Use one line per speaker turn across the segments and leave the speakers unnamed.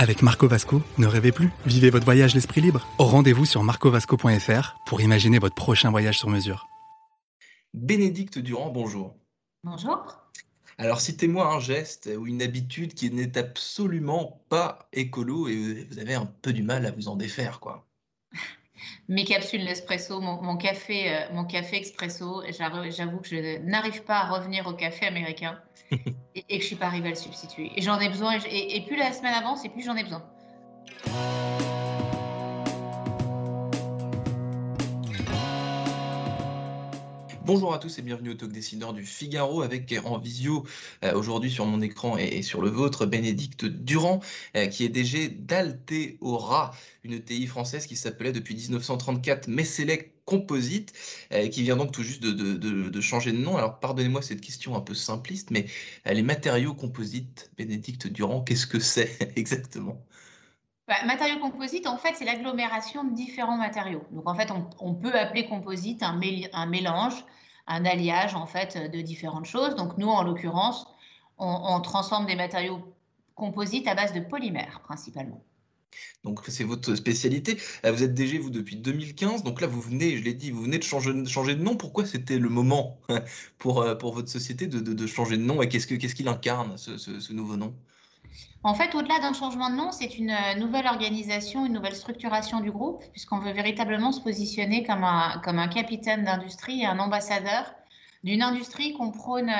Avec Marco Vasco, ne rêvez plus. Vivez votre voyage l'esprit libre. Au rendez-vous sur marcovasco.fr pour imaginer votre prochain voyage sur mesure.
Bénédicte Durand, bonjour.
Bonjour.
Alors, citez-moi un geste ou une habitude qui n'est absolument pas écolo et vous avez un peu du mal à vous en défaire, quoi.
Mes capsules Nespresso, mon, mon café, euh, mon café expresso, j'avoue que je n'arrive pas à revenir au café américain et, que je suis pas arrivée à le substituer. Et j'en ai besoin, et, et plus la semaine avance, et plus j'en ai besoin.
Bonjour à tous et bienvenue au Talk Décideur du Figaro avec en visio euh, aujourd'hui sur mon écran et, sur le vôtre Bénédicte Durand euh, qui est DG d'Alteora, une TI française qui s'appelait depuis 1934 Messelec Composite, euh, qui vient donc tout juste de, changer de nom. Alors pardonnez-moi cette question un peu simpliste, mais les matériaux composites, Bénédicte Durand, qu'est-ce que c'est exactement?
Bah, matériaux composites, en fait, c'est l'agglomération de différents matériaux. Donc, en fait, on, peut appeler composite un, mélange, un alliage, en fait, de différentes choses. Donc, nous, en l'occurrence, on, transforme des matériaux composites à base de polymères, principalement.
Donc c'est votre spécialité. Vous êtes DG vous depuis 2015. Donc là vous venez, je l'ai dit, vous venez de changer, de nom. Pourquoi c'était le moment pour, pour votre société de, de, changer de nom? Et qu'est-ce qu'il qu incarne ce, ce, ce, nouveau nom?
En fait, au-delà d'un changement de nom, c'est une nouvelle organisation, une nouvelle structuration du groupe, puisqu'on veut véritablement se positionner comme un, comme un capitaine d'industrie et un ambassadeur d'une industrie qu'on prône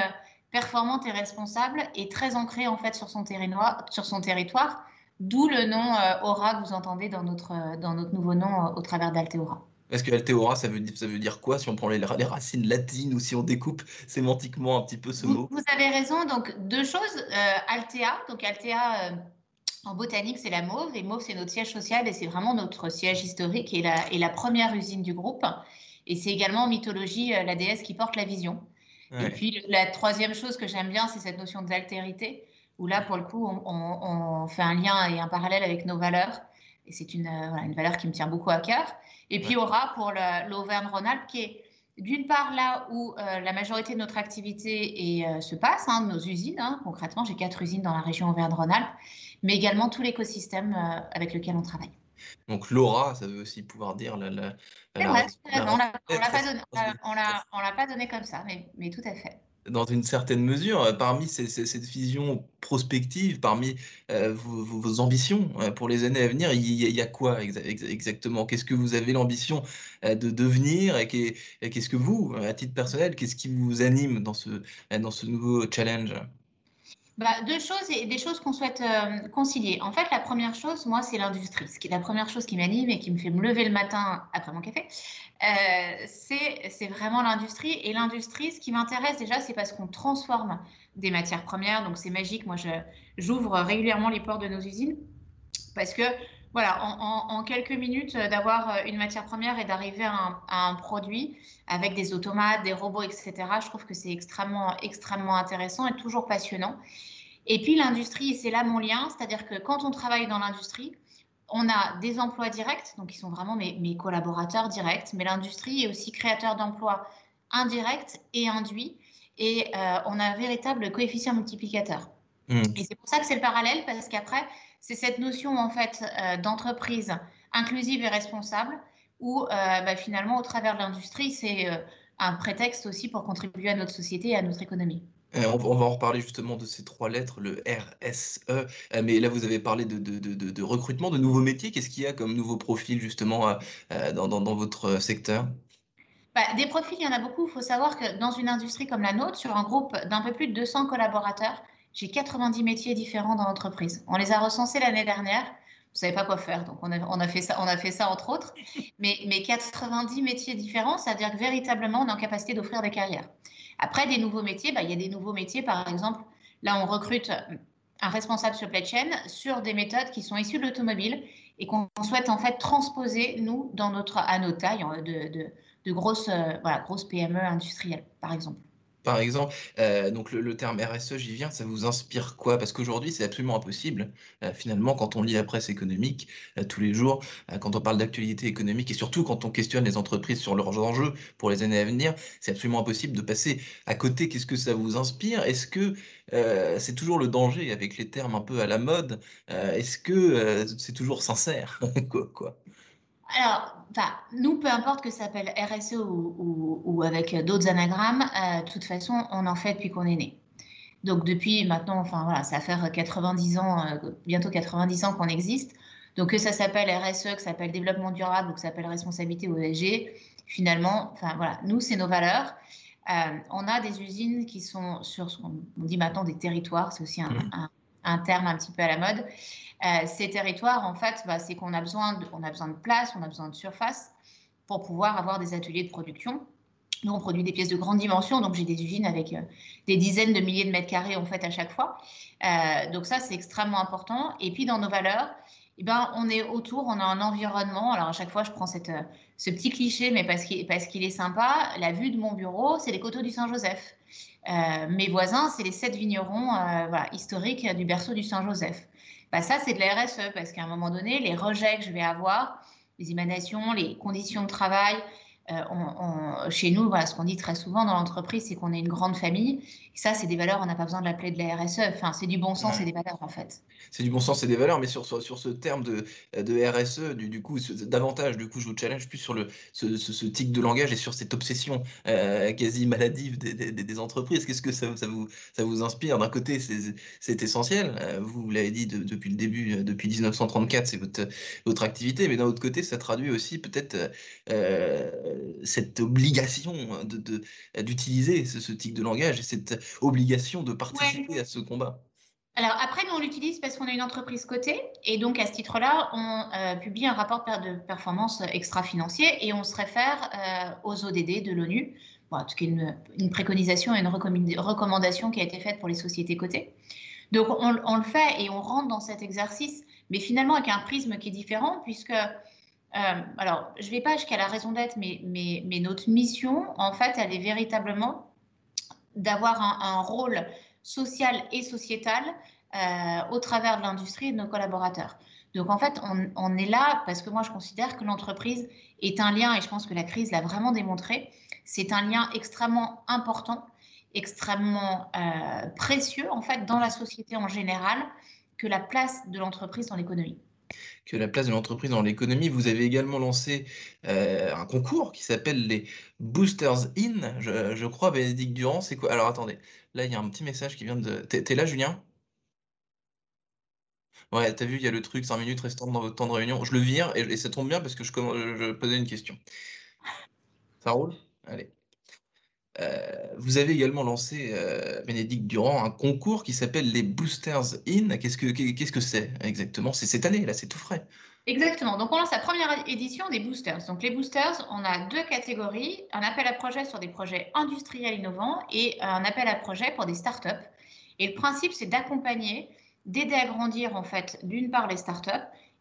performante et responsable et très ancrée en fait sur son territoire, D'où le nom euh, Aura que vous entendez dans notre, euh, dans notre nouveau nom euh, au travers d'Alteora.
Est-ce que Alteora, ça veut, ça veut dire quoi si on prend les, les, racines latines ou si on découpe sémantiquement un petit peu ce
vous,
mot?
Vous avez raison. Donc, deux choses. Euh, Altea, donc Altea, euh, en botanique, c'est la mauve. Et mauve, c'est notre siège social et c'est vraiment notre siège historique et la, et la première usine du groupe. Et c'est également en mythologie euh, la déesse qui porte la vision. Ouais. Et puis, la troisième chose que j'aime bien, c'est cette notion d'altérité où là, pour le coup, on, on, on, fait un lien et un parallèle avec nos valeurs. Et c'est une, euh, voilà, une valeur qui me tient beaucoup à cœur. Et puis. Aura pour l'Auvergne-Rhône-Alpes, qui est d'une part là où euh, la majorité de notre activité est, euh, se passe, hein, nos usines. Hein, concrètement, j'ai quatre usines dans la région Auvergne-Rhône-Alpes, mais également tout l'écosystème euh, avec lequel on travaille.
Donc l'aura, ça veut aussi pouvoir dire la. la,
la, vrai, la on ne l'a pas donné comme ça, mais, mais tout à fait
dans une certaine mesure, parmi ces, ces, cette vision prospective, parmi euh, vos, ambitions euh, pour les années à venir, il y, a quoi exa exactement? Qu'est-ce que vous avez l'ambition euh, de devenir? Et qu'est-ce que vous, à titre personnel, qu'est-ce qui vous anime dans ce, dans ce nouveau challenge?
Bah, deux choses et des choses qu'on souhaite euh, concilier. En fait, la première chose, moi, c'est l'industrie. Ce qui est la première chose qui m'anime et qui me fait me lever le matin après mon café, euh, c'est vraiment l'industrie. Et l'industrie, ce qui m'intéresse déjà, c'est parce qu'on transforme des matières premières. Donc, c'est magique. Moi, j'ouvre régulièrement les portes de nos usines parce que voilà, en, en, en, quelques minutes, euh, d'avoir une matière première et d'arriver à, à, un produit avec des automates, des robots, etc., je trouve que c'est extrêmement, extrêmement intéressant et toujours passionnant. Et puis l'industrie, c'est là mon lien, c'est-à-dire que quand on travaille dans l'industrie, on a des emplois directs, donc qui sont vraiment mes, mes collaborateurs directs, mais l'industrie est aussi créateur d'emplois indirects et induits, et euh, on a un véritable coefficient multiplicateur. Mmh. Et c'est pour ça que c'est le parallèle, parce qu'après, c'est cette notion en fait euh, d'entreprise inclusive et responsable où euh, bah, finalement au travers de l'industrie c'est euh, un prétexte aussi pour contribuer à notre société et à notre économie.
On va en reparler justement de ces trois lettres, le RSE. Mais là, vous avez parlé de, de, de, de recrutement, de nouveaux métiers. Qu'est-ce qu'il y a comme nouveau profil justement dans, dans, dans votre secteur?
Bah, Des profils, il y en a beaucoup. Il faut savoir que dans une industrie comme la nôtre, sur un groupe d'un peu plus de 200 collaborateurs, j'ai 90 métiers différents dans l'entreprise. On les a recensés l'année dernière. Vous savez pas quoi faire, donc on a, fait ça, on a fait ça entre autres. Mais, mais 90 métiers différents, ça veut dire que véritablement on est en capacité d'offrir des carrières. Après des nouveaux métiers, bah, il y a des nouveaux métiers, par exemple, là on recrute un responsable supply chain sur des méthodes qui sont issues de l'automobile et qu'on souhaite en fait transposer nous dans notre à de, de, grosses, voilà, grosses PME industrielles, par exemple
par exemple. Euh, donc le, terme RSE, j'y viens, ça vous inspire quoi? Parce qu'aujourd'hui, c'est absolument impossible, euh, finalement, quand on lit la presse économique euh, tous les jours, quand on parle d'actualité économique et surtout quand on questionne les entreprises sur leurs enjeux pour les années à venir, c'est absolument impossible de passer à côté. Qu'est-ce que ça vous inspire? Est-ce que c'est toujours le danger avec les termes un peu à la mode Est-ce que c'est toujours sincère? Quoi, quoi?
Alors, nous, peu importe que ça s'appelle RSE ou, avec d'autres anagrammes, euh, de toute façon, on en fait depuis qu'on est né. Donc, depuis maintenant, enfin voilà, ça fait 90 ans, euh, bientôt 90 ans qu'on existe. Donc, que ça s'appelle RSE, que ça s'appelle développement durable ou que ça s'appelle responsabilité ou ESG, finalement, enfin voilà, nous, c'est nos valeurs. Euh, on a des usines qui sont sur ce qu'on dit maintenant des territoires, c'est aussi un, mmh. Un, terme un petit peu à la mode. Euh, ces territoires, en fait, bah, c'est qu'on a, besoin de, a besoin de place, on a besoin de surface pour pouvoir avoir des ateliers de production. Nous, on produit des pièces de grande dimension, donc j'ai des usines avec euh, des dizaines de milliers de mètres carrés en fait à chaque fois. Euh, donc ça, c'est extrêmement important. Et puis dans nos valeurs, eh ben, on est autour, on a un environnement. Alors à chaque fois, je prends cette, ce petit cliché, mais parce qu'il est sympa. La vue de mon bureau, c'est les coteaux du Saint-Joseph. mes voisins, c'est les sept vignerons voilà, historiques du berceau du Saint-Joseph. Bah, ça, c'est de la RSE parce qu'à un moment donné, les rejets que je vais avoir, les émanations, les conditions de travail, euh, chez nous, voilà, ce qu'on dit très souvent dans l'entreprise, c'est qu'on est une grande famille. Et ça, c'est des valeurs, on n'a pas besoin de l'appeler de la RSE. Enfin, c'est du bon sens et des valeurs, en fait.
C'est du bon sens et des valeurs, mais sur, sur, ce terme de, de RSE, du, du, coup, davantage, du coup, je vous challenge plus sur le, ce, ce, tic de langage et sur cette obsession euh, quasi maladive des, des, des entreprises. Qu'est-ce que ça, ça, vous, ça vous inspire? D'un côté, c'est essentiel. Euh, vous l'avez dit depuis le début, depuis 1934, c'est votre, votre activité, mais d'un autre côté, ça traduit aussi peut-être cette obligation d'utiliser de, ce, type de langage et cette obligation de participer à ce combat.
Alors après, nous, on l'utilise parce qu'on est une entreprise cotée et donc à ce titre-là, on euh, publie un rapport de performance extra-financier et on se réfère euh, aux ODD de l'ONU, en tout cas une, une, préconisation et une recommandation qui a été faite pour les sociétés cotées. Donc on, on, le fait et on rentre dans cet exercice, mais finalement avec un prisme qui est différent puisque euh, alors, je ne vais pas jusqu'à la raison d'être, mais, notre mission, en fait, elle est véritablement d'avoir un, rôle social et sociétal euh, au travers de l'industrie et de nos collaborateurs. Donc, en fait, on, est là parce que moi, je considère que l'entreprise est un lien, et je pense que la crise l'a vraiment démontré, c'est un lien extrêmement important, extrêmement euh, précieux, en fait, dans la société en général, que la place de l'entreprise dans l'économie
que la place de l'entreprise dans l'économie. Vous avez également lancé euh, un concours qui s'appelle les Boosters In, je, crois, Bénédicte Durand. C'est quoi? Alors attendez, là il y a un petit message qui vient de. T'es là, Julien? Ouais, t'as vu, il y a le truc 5 minutes restant dans votre temps de réunion. Je le vire et, ça tombe bien parce que je, je posais une question. Ça roule? Allez. Euh, vous avez également lancé, euh, Bénédicte Durand, un concours qui s'appelle les Boosters In. Qu'est-ce que c'est exactement? C'est cette année, là, c'est tout frais.
Exactement. Donc, on lance la première édition des boosters. Donc, les boosters, on a deux catégories un appel à projet sur des projets industriels innovants et un appel à projet pour des startups. Et le principe, c'est d'accompagner, d'aider à grandir, en fait, d'une part les startups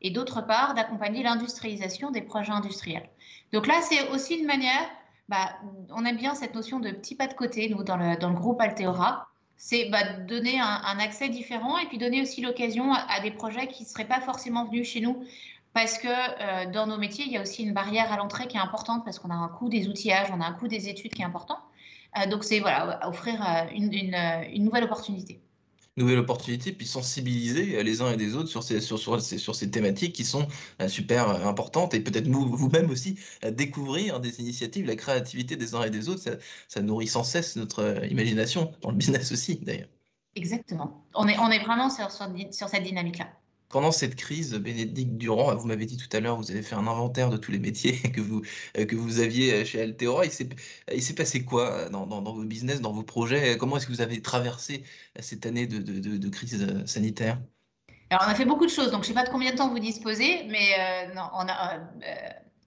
et d'autre part, d'accompagner l'industrialisation des projets industriels. Donc là, c'est aussi une manière bah, on aime bien cette notion de petit pas de côté, nous, dans le, groupe Alteora. C'est bah, donner un, accès différent et puis donner aussi l'occasion à, des projets qui ne seraient pas forcément venus chez nous. Parce que euh, dans nos métiers, il y a aussi une barrière à l'entrée qui est importante parce qu'on a un coût des outillages, on a un coût des études qui est important. Euh, donc, c'est voilà, offrir euh, une nouvelle opportunité
nouvelle opportunité, puis sensibiliser euh, les uns et les autres sur ces, sur, sur, ces thématiques qui sont euh, super euh, importantes et peut-être vous-même aussi découvrir des initiatives, la créativité des uns et des autres, ça, nourrit sans cesse notre imagination, dans le business aussi d'ailleurs.
Exactement. On est, on est vraiment sur, sur, sur cette dynamique-là.
Pendant cette crise, Bénédicte Durand, vous m'avez dit tout à l'heure, vous avez fait un inventaire de tous les métiers que vous, euh, que vous aviez euh, chez Altera. Il s'est passé quoi euh, dans, dans, vos business, dans vos projets? Comment est-ce que vous avez traversé cette année de, de, crise sanitaire?
Alors, on a fait beaucoup de choses, donc je ne sais pas de combien de temps vous disposez, mais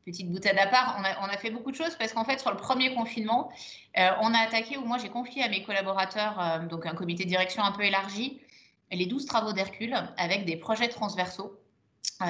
petite boutade à part, on a, on a, fait beaucoup de choses parce qu'en fait, sur le premier confinement, on a attaqué, ou moi j'ai confié à mes collaborateurs, donc un comité de direction un peu élargi, les 12 travaux d'Hercule avec des projets transversaux. Euh,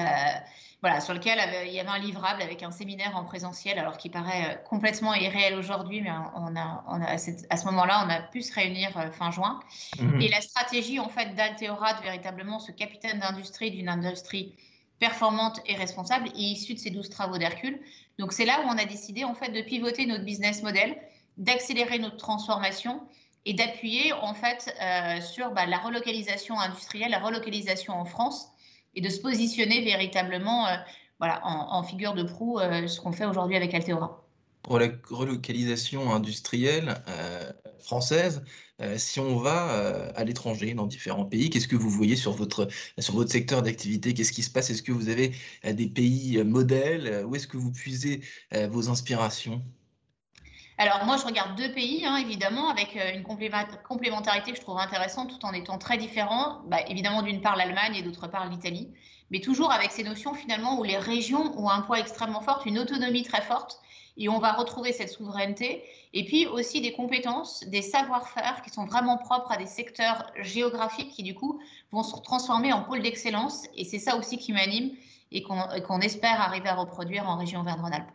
voilà, sur lequel il y avait un livrable avec un séminaire en présentiel, alors qui paraît complètement irréel aujourd'hui, mais on a, on a à, ce moment-là, on a pu se réunir fin juin. Mhm. Et la stratégie en fait d'Alteora, de véritablement ce capitaine d'industrie d'une industrie performante et responsable, est issue de ces 12 travaux d'Hercule. Donc c'est là où on a décidé en fait de pivoter notre business model, d'accélérer notre transformation et d'appuyer en fait euh, sur bah, la relocalisation industrielle, la relocalisation en France et de se positionner véritablement euh, voilà, en, figure de proue, euh, ce qu'on fait aujourd'hui avec Alteora.
Pour la relocalisation industrielle française, si on va à l'étranger, dans différents pays, qu'est-ce que vous voyez sur votre, sur votre secteur d'activité? Qu'est-ce qui se passe? Est-ce que vous avez des pays modèles? Où est-ce que vous puisez vos inspirations?
Alors moi, je regarde deux pays, hein, évidemment, avec euh, une complémentarité que je trouve intéressante, tout en étant très différents. Bah, évidemment, d'une part l'Allemagne et d'autre part l'Italie, mais toujours avec ces notions finalement où les régions ont un poids extrêmement fort, une autonomie très forte, et on va retrouver cette souveraineté, et puis aussi des compétences, des savoir-faire qui sont vraiment propres à des secteurs géographiques qui du coup vont se transformer en pôle d'excellence, et c'est ça aussi qui m'anime et qu'on espère arriver à reproduire en région Verne-Rhône-Alpes.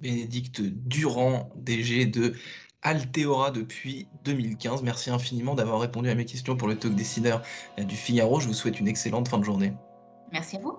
Bénédicte Durand, DG de Alteora depuis 2015. Merci infiniment d'avoir répondu à mes questions pour le talk décideur du Figaro. Je vous souhaite une excellente fin de journée.
Merci à vous.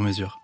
sur mesure.